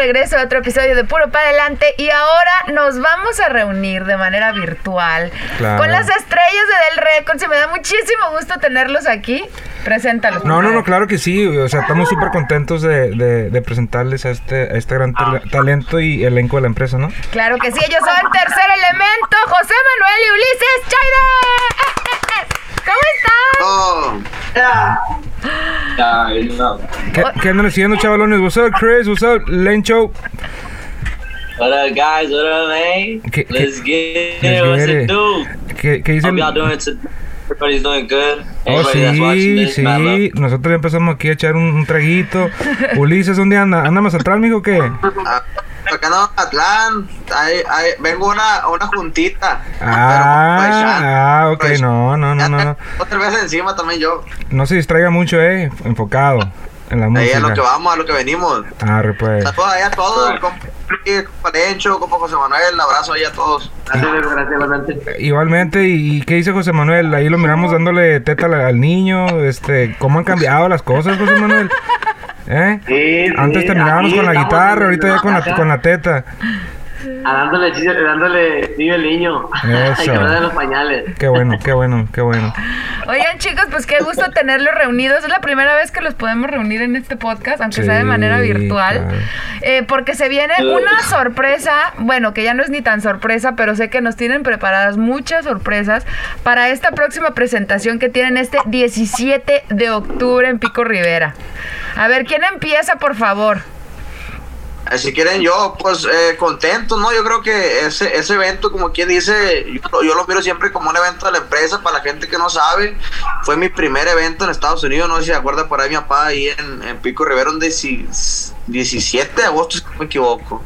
Regreso a otro episodio de Puro para adelante y ahora nos vamos a reunir de manera virtual Claro. con las estrellas de Del Records y me da muchísimo gusto tenerlos aquí. Preséntalos. No, no, no, claro que sí. O sea, estamos súper contentos de, de- de presentarles a este, a este gran tale- talento y elenco de la empresa, ¿no? Claro que sí, ellos son Tercer Elemento, José Manuel y Ulises Chaira. ¿Cómo están? Oh, Yeah, you know. ¿Qué, qué andan haciendo, chavalones? What's up, Chris? What's up, Lencho? What up, guys? What up, man? ¿Qué- Let's qué- get it. What's let's get it it. do? ¿Qué, qué dicen? Hope y'all doing today. Everybody's doing good. Oh, Everybody watching sí, this, sí. Nosotros ya empezamos aquí a echar un, un traguito. Ulises, ¿dónde anda? ¿Anda más atrás, mijo, o qué? Ah, acá no, Atlán, ahí, ahí, vengo a una, una juntita. Ah, ah, ok, Pues, no, no, no, ya no. Otra vez encima también yo. No se distraiga mucho, eh. Enfocado en la Ahí música. a lo que vamos, a lo que venimos. Arre, pues. Saludos ahí a todos, compa Luis, compa Lencho, compa José Manuel, abrazo ahí a todos. Igualmente, ¿y y qué dice José Manuel? Ahí lo miramos dándole teta al, al niño, este, ¿cómo han cambiado las cosas, José Manuel? ¿Eh? Sí, Antes sí, terminábamos con la guitarra, ahorita ya con la, con la teta. A dándole, chiste- dándole sigue el niño. Eso. Hay que de los pañales. Qué bueno, qué bueno, qué bueno. Oigan chicos, pues qué gusto tenerlos reunidos. Es la primera vez que los podemos reunir en este podcast, aunque sea de manera virtual. claro. Eh, porque se viene una sorpresa, bueno, que ya no es ni tan sorpresa, pero sé que nos tienen preparadas muchas sorpresas para esta próxima presentación que tienen este 17 de octubre en Pico Rivera. A ver, ¿quién empieza, por favor? Eh, Si quieren yo, pues eh, contento, ¿no? Yo creo que ese, ese evento, como quien dice, yo, yo lo miro siempre como un evento de la empresa, para la gente que no sabe, fue mi primer evento en Estados Unidos, no sé si se acuerda por ahí mi papá, ahí en, en Pico Rivera, un deci- 17 de agosto, si me equivoco.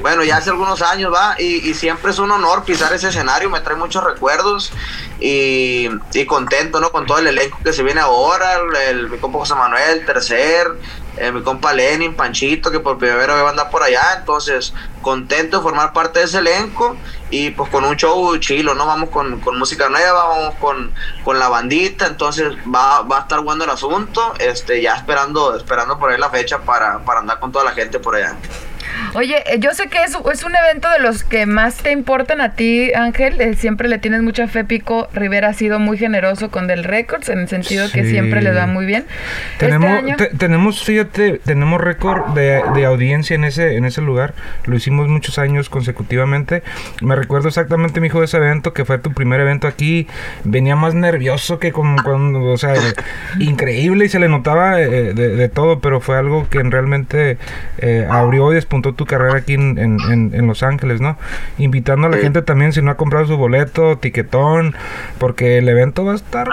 Bueno, ya hace algunos años, va, y, siempre es un honor pisar ese escenario, me trae muchos recuerdos y, y contento, ¿no? Con todo el elenco que se viene ahora, el, mi compa José Manuel, tercer, eh, mi compa Lenin, Panchito, que por primera vez va a andar por allá, entonces contento de formar parte de ese elenco y pues con un show chilo, ¿no? Vamos con, con música nueva, vamos con, con la bandita, entonces va, va a estar bueno el asunto, este, ya esperando, esperando por ahí la fecha para, para andar con toda la gente por allá. Oye, eh, yo sé que es, es un evento de los que más te importan a ti, Ángel. eh, siempre le tienes mucha fe. Pico Rivera ha sido muy generoso con Del Records, en el sentido que Sí. siempre le va muy bien. Tenemos, este año, te- tenemos, fíjate, tenemos récord de, de audiencia en ese, en ese lugar. Lo hicimos muchos años consecutivamente. Me recuerdo exactamente, mi hijo, de ese evento, que fue tu primer evento aquí. Venía más nervioso que como cuando, o sea, increíble y se le notaba eh, de, de todo, pero fue algo que realmente eh, abrió y despuntó tu carrera aquí en, en- en- en Los Ángeles, ¿no? Invitando a la Sí. gente también, si no ha comprado su boleto, tiquetón, porque el evento va a estar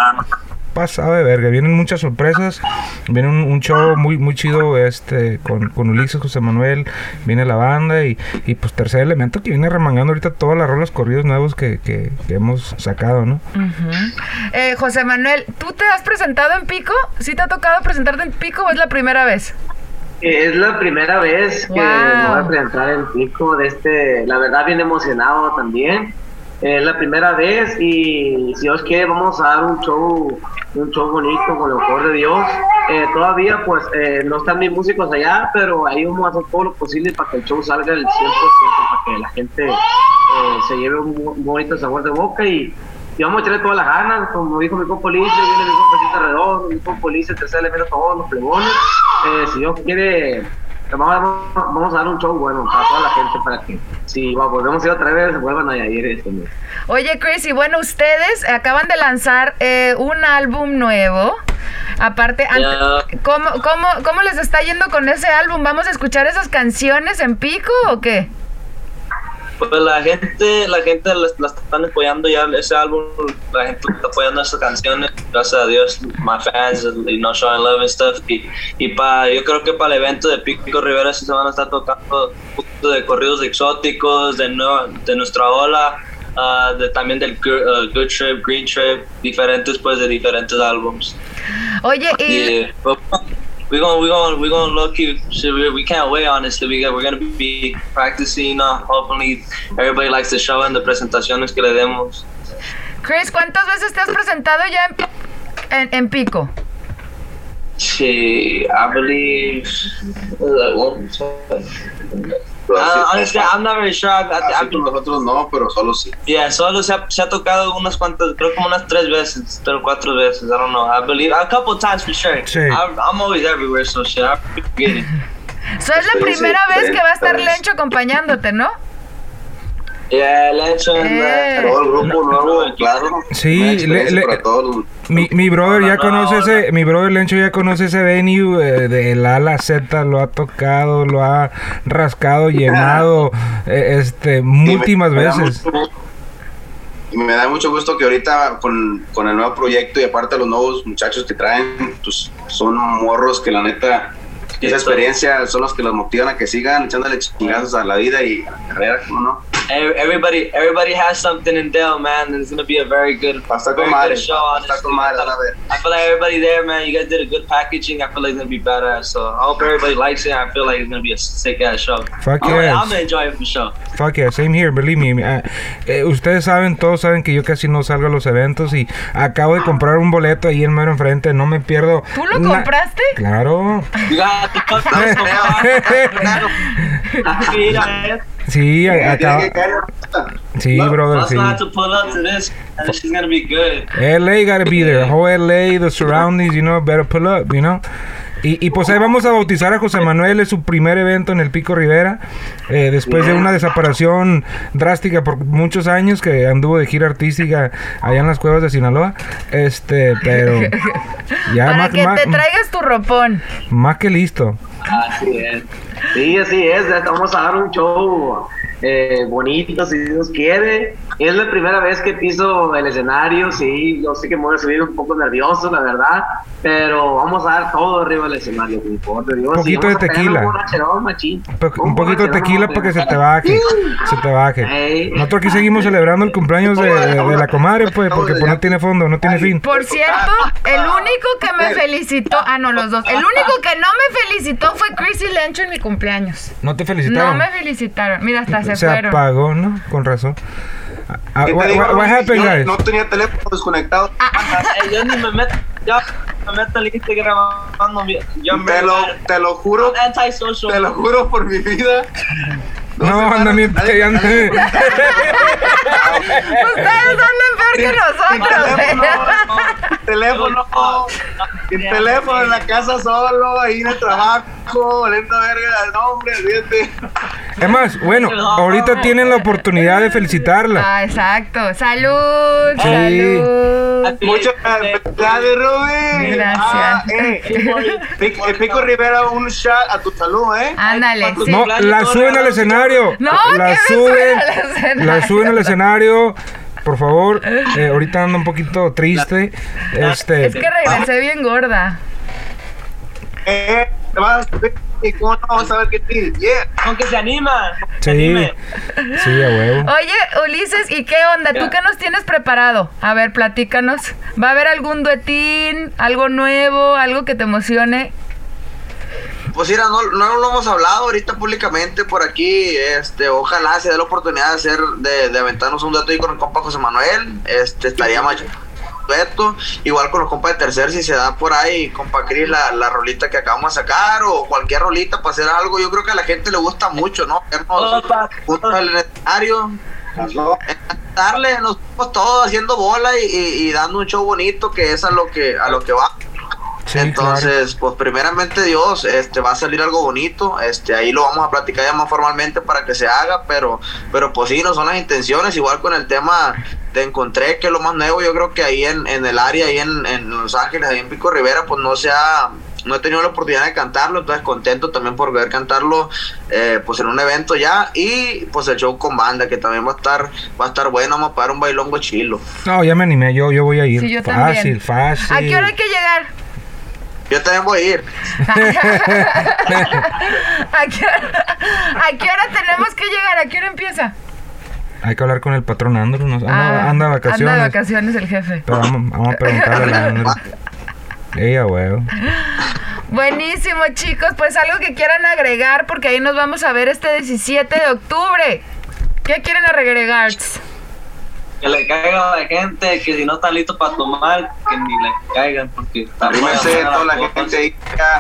pasado de verga. Vienen muchas sorpresas. Viene un, un show muy muy chido este con, con Ulises, José Manuel. Viene la banda y, y pues tercer elemento que viene remangando ahorita todas las rolas corridos nuevos que, que- que hemos sacado, ¿no? Eh, José Manuel, ¿tú te has presentado en Pico? ¿Sí te ha tocado presentarte en Pico o es la primera vez? Es la primera vez que Wow. me voy a presentar en Pico de este, la verdad bien emocionado también. Es la primera vez y si Dios quiere vamos a dar un show, un show bonito con lo mejor de Dios. Eh, todavía pues eh, no están mis músicos allá, pero ahí vamos a hacer todo lo posible para que el show salga el 100%, para que la gente eh, se lleve un, bonito sabor de boca y, y vamos a echarle todas las ganas, como dijo mi compa Ulises, viene mi compa Redondo, mi compa Ulises, tercer elemento, todos los plebones. Eh, si Dios quiere, vamos, a- vamos a dar un show bueno para toda la gente, para que si volvemos a ir otra vez, vuelvan a ir este mes. Oye, Chris, y bueno, ustedes acaban de lanzar eh, un álbum nuevo. Aparte, ante-. ¿cómo, cómo, ¿cómo les está yendo con ese álbum? ¿Vamos a escuchar esas canciones en Pico o qué? Pues la gente, la gente la, la están apoyando ya ese álbum, la gente está apoyando esas canciones, gracias a Dios, my fans, you know, showing love and stuff. Y, y pa, yo creo que para el evento de Pico Rivera sí se van a estar tocando de corridos exóticos, de, nueva, de nuestra ola, ah, de, también del Good, uh, Good Trip, Green Trip, diferentes pues de diferentes álbums. Oye, y but we're gonna we're gonna we're gonna look you. shit, We, can't wait honestly. We we're gonna be practicing. Uh, hopefully, everybody likes the show and the presentaciones que le demos. Chris, ¿cuántas veces te has presentado ya en, en, en Pico? Sí, I believe. Uh, uh, honestly, I'm not very sure. I've been, nosotros no, pero solo sí. yeah, solo se ha, se ha tocado unas cuantas, creo como unas tres veces, tres o cuatro veces. I don't know. I believe a couple times for sure. Sí. I, I'm always everywhere, so shit. I forget it. So, es la primera vez que va a estar. Lencho acompañándote, ¿no? Yeah, Lencho and Eh. uh, Todo el grupo nuevo, claro. Sí, le- le- los- Mi, mi brother ya No, no, conoce no. ese, mi brother Lencho ya conoce ese venue eh, de la A a la Z, lo ha tocado, lo ha rascado, llenado, eh, este, da veces. mucho gusto- Y me da mucho gusto que ahorita con, con el nuevo proyecto y aparte los nuevos muchachos que traen, pues son morros que la neta, esa experiencia son los que los motivan a que sigan echándole chingazos a la vida y a la carrera, ¿cómo no? Every- Everybody, everybody has something in Dell, man. It's gonna be a very good, very madre, good show. honestly. madre. I feel like everybody there, man. You guys did a good packaging. I feel like it's gonna be badass. So I hope everybody likes it. I feel like it's gonna be a sick ass show. Fuck I'm, yes. I'm gonna enjoy it for sure. Fuck yeah, same here, believe me. Ah, eh, ustedes saben, todos saben que yo casi no salgo a los eventos y acabo de comprar un boleto ahí en mero enfrente, no me pierdo. ¿Tú lo compraste? Claro. You got to fuck up. Sí, a- Tiene acaba. que caer. Sí, brother, sí. gonna have to pull up to this, and she's gonna be good. LA gotta be there. Whole LA, the surroundings, you know, better pull up, you know. Y, y pues ahí vamos a bautizar a José Manuel, es su primer evento en el Pico Rivera, eh, después de una desaparición drástica por muchos años que anduvo de gira artística allá en las cuevas de Sinaloa. Este, pero ya Para más, que más- te traigas tu ropón. más que listo. Así es. Sí, así es. Vamos a dar un show eh, bonito, si Dios quiere. Es la primera vez que piso el escenario, sí. Yo sé que me voy a subir un poco nervioso, la verdad. Pero vamos a dar todo arriba del escenario, por favor de Dios. Un poquito de tequila. Un Un poquito de tequila para que se te baje, se te baje. Nosotros aquí seguimos celebrando el cumpleaños de, de- de la comadre, pues, porque pues no tiene fondo, no tiene fin. Por cierto, el único que me felicitó, ah, no, los dos. El único que no me felicitó fue Chris y Lencho en mi cumpleaños. No te No felicitaron. me felicitaron. Mira, hasta se, se apagó, ¿no? Con razón. Ah, ¿Qué te what, digo, what- happened, Yo guys? No tenía teléfono desconectado. Hey, yo ni me meto, yo me meto al Instagram, mi- yo Te lo, te lo juro, anti-social. te lo juro por mi vida. No, anda bien, que anda- Ustedes hablan peor que nosotros. Sin teléfono, sin teléfono en la casa solo, ahí en el trabajo, valiendo verga, no hombre, olvídate. Es más, bueno, ahorita tienen la oportunidad de felicitarla. Ah, exacto. Salud, Sí. salud. Muchas felicidades, Rubén. Gracias. Ah, eh, Pico, eh, Pico Rivera, un shot a tu salud, ¿eh? Ándale, sí. No, la suben al escenario. No, la ¿qué me suben, suben al escenario? la suben al escenario. Por favor, eh, ahorita ando un poquito triste. Este, Es que regresé bien gorda. Eh, te vas a y cómo no vamos a ver qué te Yeah. Aunque se anima. Se sí, anime. sí, a huevo. Oye, Ulises, ¿y qué onda? ¿Tú Ya. qué nos tienes preparado? A ver, platícanos. ¿Va a haber algún duetín, algo nuevo, algo que te emocione? Pues mira, no, no lo hemos hablado ahorita públicamente por aquí. Este, ojalá se dé la oportunidad de hacer, de, de aventarnos un dato ahí con el compa José Manuel. Este, estaría más dueto. Igual con los compas de tercer, si se da por ahí, compa Cris, la, la rolita que acabamos de sacar o cualquier rolita para hacer algo. Yo creo que a la gente le gusta mucho, ¿no? Vernos juntos en el escenario. Darle, nos estamos todos haciendo bola y, y- y dando un show bonito que es a lo que, a lo que va. Sí, Entonces, pues primeramente Dios, este va a salir algo bonito, este ahí lo vamos a platicar ya más formalmente para que se haga, pero pero pues sí, no son las intenciones, igual con el tema te encontré que lo más nuevo, yo creo que ahí en, en el área, ahí en, en Los Ángeles, ahí en Pico Rivera, pues no se ha no he tenido la oportunidad de cantarlo, entonces contento también por ver cantarlo eh, pues en un evento ya y pues el show con banda que también va a estar va a estar bueno, vamos a pagar un bailongo chilo. No, ya me animé, yo, yo voy a ir. Sí, yo fácil, también. fácil. ¿A qué hora hay que llegar? Yo también voy a ir. ¿A qué, hora, ¿A qué hora tenemos que llegar? ¿A qué hora empieza? Hay que hablar con el patrón Andrew. anda, Ah, anda de vacaciones. Anda de vacaciones el jefe. Pero vamos, vamos a preguntarle a Andrew. Ella. Buenísimo, chicos. Pues algo que quieran agregar, porque ahí nos vamos a ver este 17 de octubre. ¿Qué quieren agregar? Que le caiga a la gente, que si no está listo para tomar, que ni le caigan, porque está Arrímense toda la cosa. gente ahí,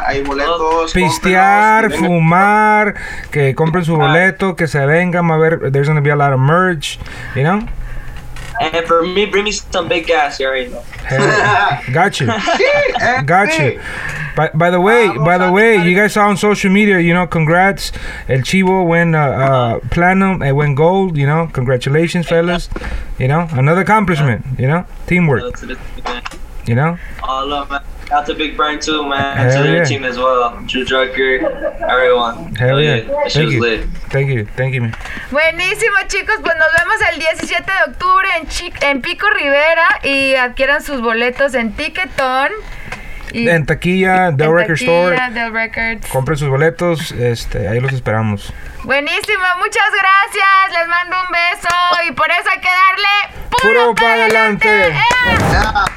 hay boletos. Pistear, fumar, que compren su boleto, que se vengan a ver. There's gonna be a lot of merch, you know? And for me, bring me some big gas, you already know. Hell, got you. Got you. By, by the way, by the way, you guys saw on social media, you know, congrats. El Chivo went uh, uh, platinum, and went gold, you know. Congratulations, fellas. You know, another accomplishment, you know, teamwork, So to the- you know. All of man. Out to Big Brian too, man. Hell to their yeah. team as well. Drew Drucker, everyone. Hell yeah. Thank you. lit. Thank you. Thank you, man. Buenísimo, chicos. Pues nos vemos el 17 de octubre en, Pico Rivera y adquieran sus boletos en Ticketon. Y En taquilla, The en Record taquilla, Store. Del Records. Compren sus boletos, este, ahí los esperamos. Buenísimo, muchas gracias. Les mando un beso y por eso hay que darle puro, Puro pa' pa' adelante. adelante. ¡Eh!